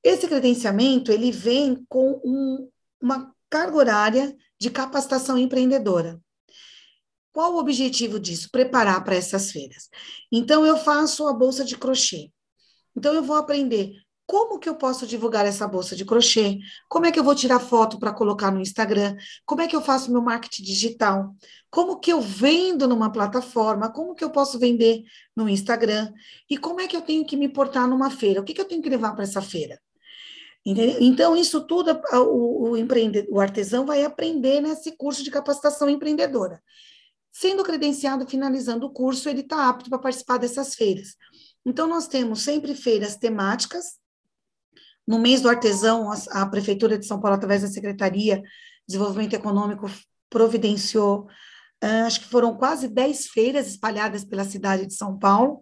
Esse credenciamento, ele vem com um, uma carga horária de capacitação empreendedora. Qual o objetivo disso? Preparar para essas feiras. Então, eu faço a bolsa de crochê. Então, eu vou aprender como que eu posso divulgar essa bolsa de crochê, como é que eu vou tirar foto para colocar no Instagram, como é que eu faço meu marketing digital, como que eu vendo numa plataforma, como que eu posso vender no Instagram, e como é que eu tenho que me portar numa feira, o que, que eu tenho que levar para essa feira. Entendeu? Então, isso tudo o, o, o artesão vai aprender nesse curso de capacitação empreendedora. Sendo credenciado, finalizando o curso, ele está apto para participar dessas feiras. Então, nós temos sempre feiras temáticas. No mês do artesão, a, a Prefeitura de São Paulo, através da Secretaria de Desenvolvimento Econômico, providenciou, uh, acho que foram quase 10 feiras espalhadas pela cidade de São Paulo,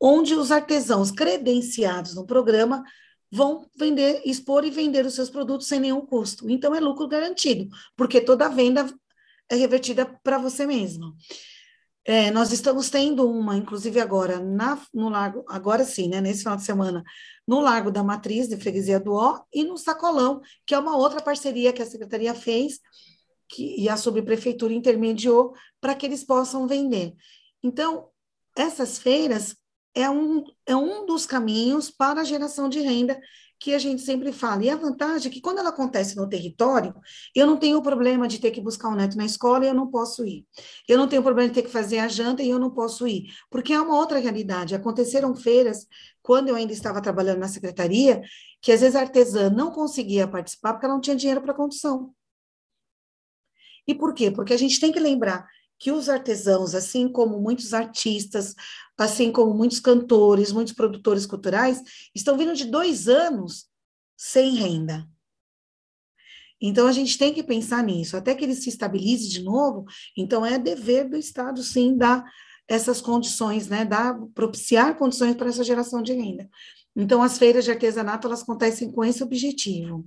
onde os artesãos credenciados no programa vão vender, expor e vender os seus produtos sem nenhum custo. Então, é lucro garantido, porque toda venda é revertida para você mesmo. É, nós estamos tendo uma, inclusive agora, na, no Lago, agora sim, né, nesse final de semana, no Lago da Matriz, de Freguesia do Ó, e no Sacolão, que é uma outra parceria que a Secretaria fez que, e a Subprefeitura intermediou para que eles possam vender. Então, essas feiras é um, é um dos caminhos para a geração de renda que a gente sempre fala. E a vantagem é que quando ela acontece no território, eu não tenho o problema de ter que buscar um neto na escola e eu não posso ir. Eu não tenho problema de ter que fazer a janta e eu não posso ir. Porque é uma outra realidade. Aconteceram feiras, quando eu ainda estava trabalhando na secretaria, que às vezes a artesã não conseguia participar porque ela não tinha dinheiro para condução. E por quê? Porque a gente tem que lembrar que os artesãos, assim como muitos artistas, assim como muitos cantores, muitos produtores culturais, estão vindo de dois anos sem renda. Então, a gente tem que pensar nisso, até que ele se estabilize de novo. Então, é dever do Estado, sim, dar essas condições, né, dar, propiciar condições para essa geração de renda. Então, as feiras de artesanato, elas acontecem com esse objetivo.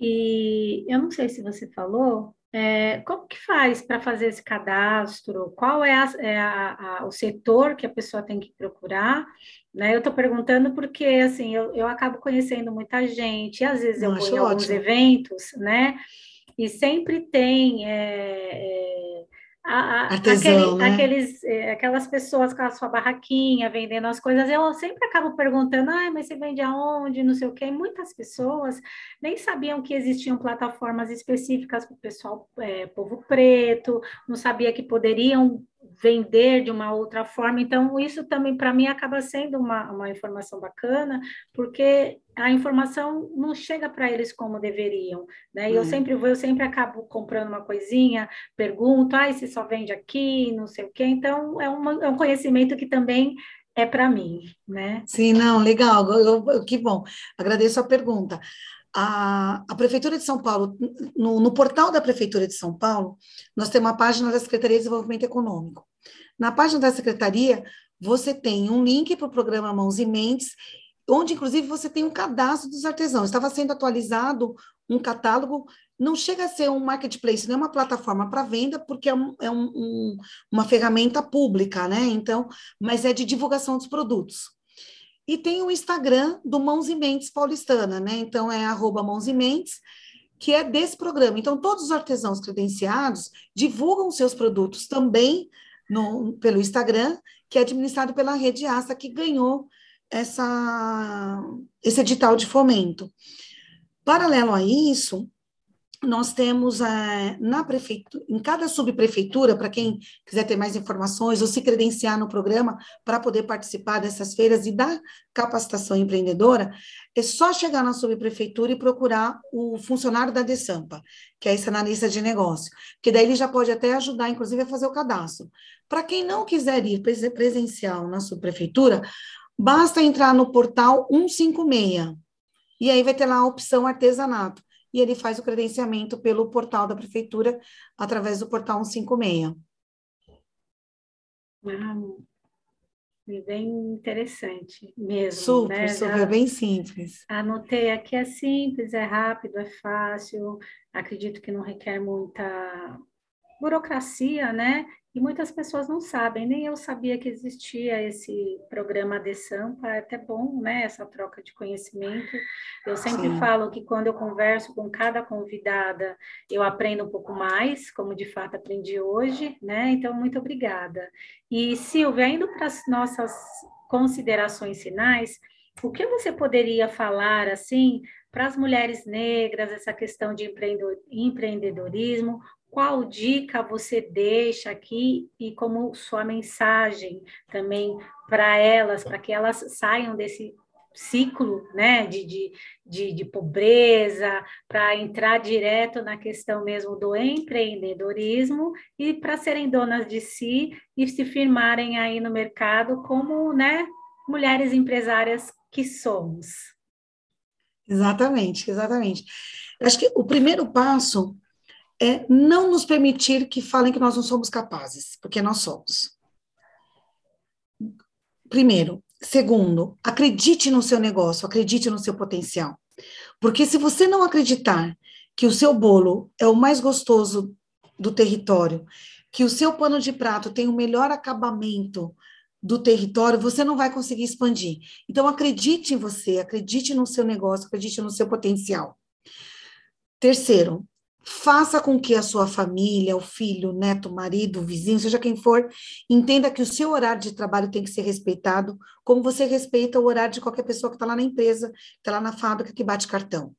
E eu não sei se você falou, é, como que faz para fazer esse cadastro? Qual é, a, é a, a, o setor que a pessoa tem que procurar? Né? Eu estou perguntando porque assim eu, eu acabo conhecendo muita gente, e às vezes eu, vou em alguns eventos, né? e sempre tem é, é, a, a, Artesão, aquele, né? aqueles, é, aquelas pessoas com a sua barraquinha vendendo as coisas, eu sempre acabo perguntando, ah, mas você vende aonde, não sei o quê. E muitas pessoas nem sabiam que existiam plataformas específicas para o pessoal, é, povo preto, não sabia que poderiam vender de uma outra forma. Então, isso também, para mim, acaba sendo uma, uma informação bacana, porque a informação não chega para eles como deveriam, né? E eu sempre vou, eu sempre acabo comprando uma coisinha, pergunto, ah, se só vende aqui, não sei o quê. Então, é, uma, é um conhecimento que também é para mim, né? Sim, não, legal, eu, eu, que bom. Agradeço a pergunta. A, a, Prefeitura de São Paulo, no, no, portal da Prefeitura de São Paulo, nós temos uma página da Secretaria de Desenvolvimento Econômico. Na página da Secretaria, você tem um link para o programa Mãos e Mentes, onde, inclusive, você tem um cadastro dos artesãos. Estava sendo atualizado um catálogo, não chega a ser um marketplace, não é uma plataforma para venda, porque é, um, é um, uma ferramenta pública, né? Então, mas é de divulgação dos produtos. E tem o Instagram do Mãos e Mentes Paulistana, né? Então é arroba Mãos e Mentes, que é desse programa. Então, todos os artesãos credenciados divulgam seus produtos também no, pelo Instagram, que é administrado pela Rede Aça, que ganhou essa, esse edital de fomento. Paralelo a isso, nós temos é, na prefeitura, em cada subprefeitura, para quem quiser ter mais informações ou se credenciar no programa para poder participar dessas feiras e da capacitação empreendedora, é só chegar na subprefeitura e procurar o funcionário da DESAMPA, que é esse analista de negócio, que daí ele já pode até ajudar, inclusive, a fazer o cadastro. Para quem não quiser ir presencial na subprefeitura, basta entrar no portal 156, e aí vai ter lá a opção artesanato e ele faz o credenciamento pelo portal da prefeitura, através do portal 156. Ah, bem interessante mesmo. Super, né? super, Já bem simples. Anotei aqui, é simples, é rápido, é fácil, acredito que não requer muita burocracia, né? E muitas pessoas não sabem, nem eu sabia que existia esse programa de Sampa, é até bom, né, essa troca de conhecimento. Eu sempre Sim. falo que quando eu converso com cada convidada, eu aprendo um pouco mais, como de fato aprendi hoje, né? Então, muito obrigada. E, Silvia, indo para as nossas considerações finais, o que você poderia falar, assim, para as mulheres negras, essa questão de empreendedorismo, qual dica você deixa aqui e como sua mensagem também para elas, para que elas saiam desse ciclo né, de, de, de, de pobreza, para entrar direto na questão mesmo do empreendedorismo e para serem donas de si e se firmarem aí no mercado como né, mulheres empresárias que somos. Exatamente, exatamente. Acho que o primeiro passo é não nos permitir que falem que nós não somos capazes, porque nós somos. Primeiro. Segundo, acredite no seu negócio, acredite no seu potencial. Porque se você não acreditar que o seu bolo é o mais gostoso do território, que o seu pano de prato tem o melhor acabamento do território, você não vai conseguir expandir. Então, acredite em você, acredite no seu negócio, acredite no seu potencial. Terceiro, Faça com que a sua família, o filho, o neto, o marido, o vizinho, seja quem for, entenda que o seu horário de trabalho tem que ser respeitado, como você respeita o horário de qualquer pessoa que está lá na empresa, que está lá na fábrica, que bate cartão.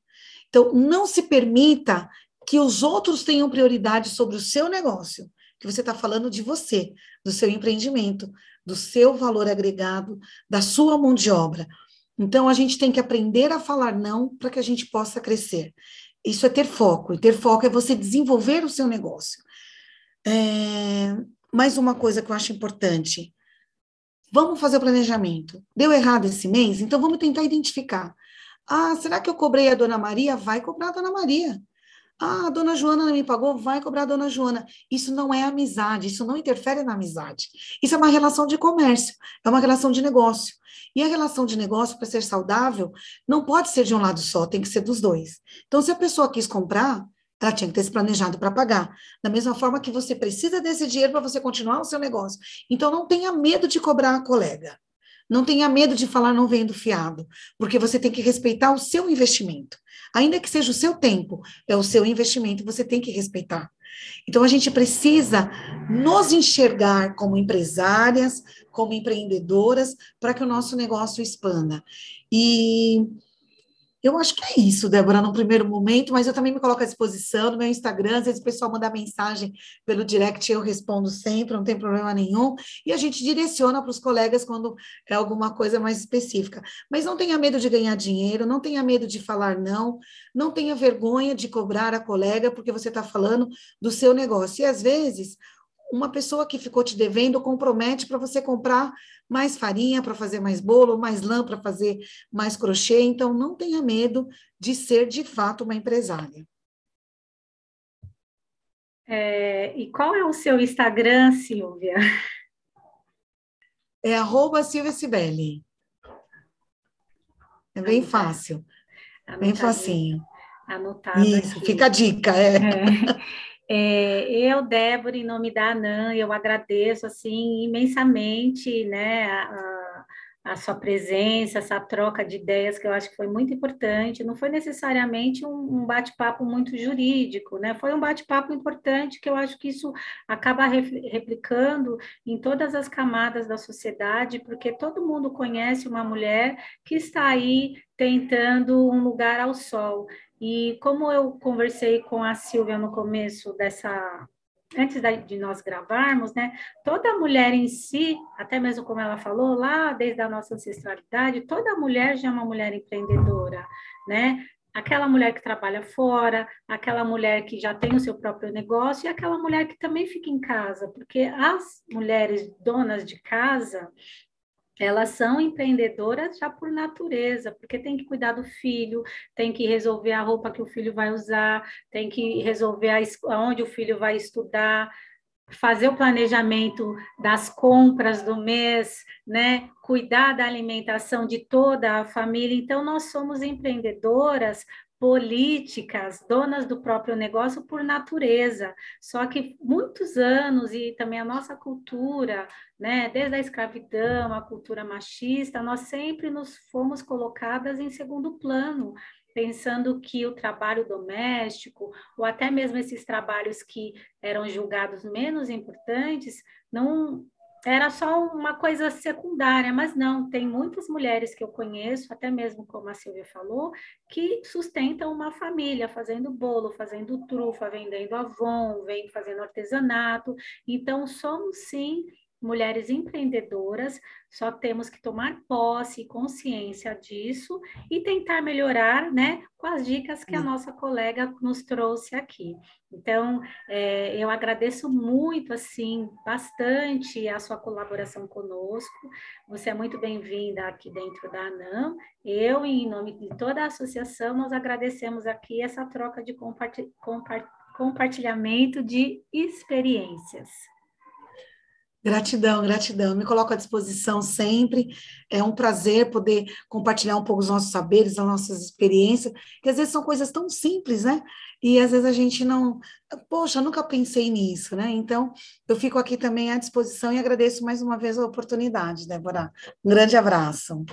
Então, não se permita que os outros tenham prioridade sobre o seu negócio, que você está falando de você, do seu empreendimento, do seu valor agregado, da sua mão de obra. Então, a gente tem que aprender a falar não para que a gente possa crescer. Isso é ter foco, e ter foco é você desenvolver o seu negócio. É, mais uma coisa que eu acho importante. Vamos fazer o planejamento. Deu errado esse mês? Então vamos tentar identificar. Ah, será que eu cobrei a dona Maria? Vai cobrar a dona Maria. Ah, a dona Joana não me pagou? Vai cobrar a dona Joana. Isso não é amizade, isso não interfere na amizade. Isso é uma relação de comércio, é uma relação de negócio. E a relação de negócio, para ser saudável, não pode ser de um lado só, tem que ser dos dois. Então, se a pessoa quis comprar, ela tinha que ter se planejado para pagar. Da mesma forma que você precisa desse dinheiro para você continuar o seu negócio. Então, não tenha medo de cobrar a colega. Não tenha medo de falar não vendo fiado, porque você tem que respeitar o seu investimento. Ainda que seja o seu tempo, é o seu investimento, você tem que respeitar. Então a gente precisa nos enxergar como empresárias, como empreendedoras, para que o nosso negócio expanda. E eu acho que é isso, Débora, no primeiro momento, mas eu também me coloco à disposição no meu Instagram, às vezes o pessoal manda mensagem pelo direct, eu respondo sempre, não tem problema nenhum, e a gente direciona para os colegas quando é alguma coisa mais específica. Mas não tenha medo de ganhar dinheiro, não tenha medo de falar não, não tenha vergonha de cobrar a colega, porque você está falando do seu negócio. E às vezes uma pessoa que ficou te devendo compromete para você comprar mais farinha para fazer mais bolo, mais lã para fazer mais crochê. Então, não tenha medo de ser de fato uma empresária. É, e qual é o seu Instagram, Silvia? É arroba Silvia Cibele. É bem fácil. Bem facinho. Anotado Isso, aqui. fica a dica. É. é. É, eu, Débora, em nome da ANAN, eu agradeço assim imensamente né, a, a, sua presença, essa troca de ideias que eu acho que foi muito importante. Não foi necessariamente um, um bate-papo muito jurídico, né? Foi um bate-papo importante que eu acho que isso acaba replicando em todas as camadas da sociedade, porque todo mundo conhece uma mulher que está aí tentando um lugar ao sol. E como eu conversei com a Silvia no começo dessa antes de nós gravarmos, né? Toda mulher em si, até mesmo como ela falou lá, desde a nossa ancestralidade, toda mulher já é uma mulher empreendedora, né? Aquela mulher que trabalha fora, aquela mulher que já tem o seu próprio negócio e aquela mulher que também fica em casa, porque as mulheres donas de casa, elas são empreendedoras já por natureza, porque tem que cuidar do filho, tem que resolver a roupa que o filho vai usar, tem que resolver a, onde o filho vai estudar, fazer o planejamento das compras do mês, né? Cuidar da alimentação de toda a família. Então, nós somos empreendedoras políticas, donas do próprio negócio por natureza. Só que muitos anos e também a nossa cultura, né, desde a escravidão, a cultura machista, nós sempre nos fomos colocadas em segundo plano, pensando que o trabalho doméstico, ou até mesmo esses trabalhos que eram julgados menos importantes, não era só uma coisa secundária, mas não, tem muitas mulheres que eu conheço, até mesmo como a Silvia falou, que sustentam uma família fazendo bolo, fazendo trufa, vendendo avon, vem fazendo artesanato. Então, somos sim mulheres empreendedoras, só temos que tomar posse e consciência disso e tentar melhorar, né, com as dicas que a nossa colega nos trouxe aqui. Então, é, eu agradeço muito, assim, bastante a sua colaboração conosco. Você é muito bem-vinda aqui dentro da ANAM. Eu, em nome de toda a associação, nós agradecemos aqui essa troca de compartilhamento de experiências. Gratidão, gratidão. Me coloco à disposição sempre. É um prazer poder compartilhar um pouco os nossos saberes, as nossas experiências, que às vezes são coisas tão simples, né? E às vezes a gente não. Poxa, nunca pensei nisso, né? Então, eu fico aqui também à disposição e agradeço mais uma vez a oportunidade, Débora. Um grande abraço.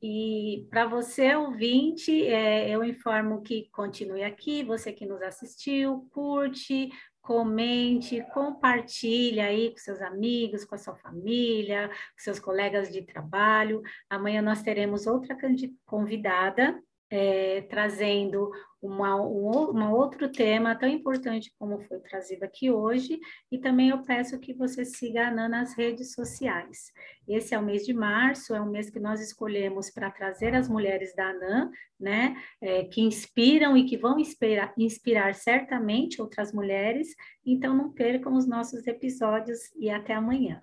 E para você, ouvinte, é, eu informo que continue aqui, você que nos assistiu, curte, comente, compartilhe aí com seus amigos, com a sua família, com seus colegas de trabalho. Amanhã nós teremos outra convidada é, trazendo uma, um, um outro tema tão importante como foi trazido aqui hoje, e também eu peço que você siga a Ana nas redes sociais. Esse é o mês de março, é um mês que nós escolhemos para trazer as mulheres da ANAN, né, é, que inspiram e que vão inspirar, inspirar certamente outras mulheres, então não percam os nossos episódios e até amanhã.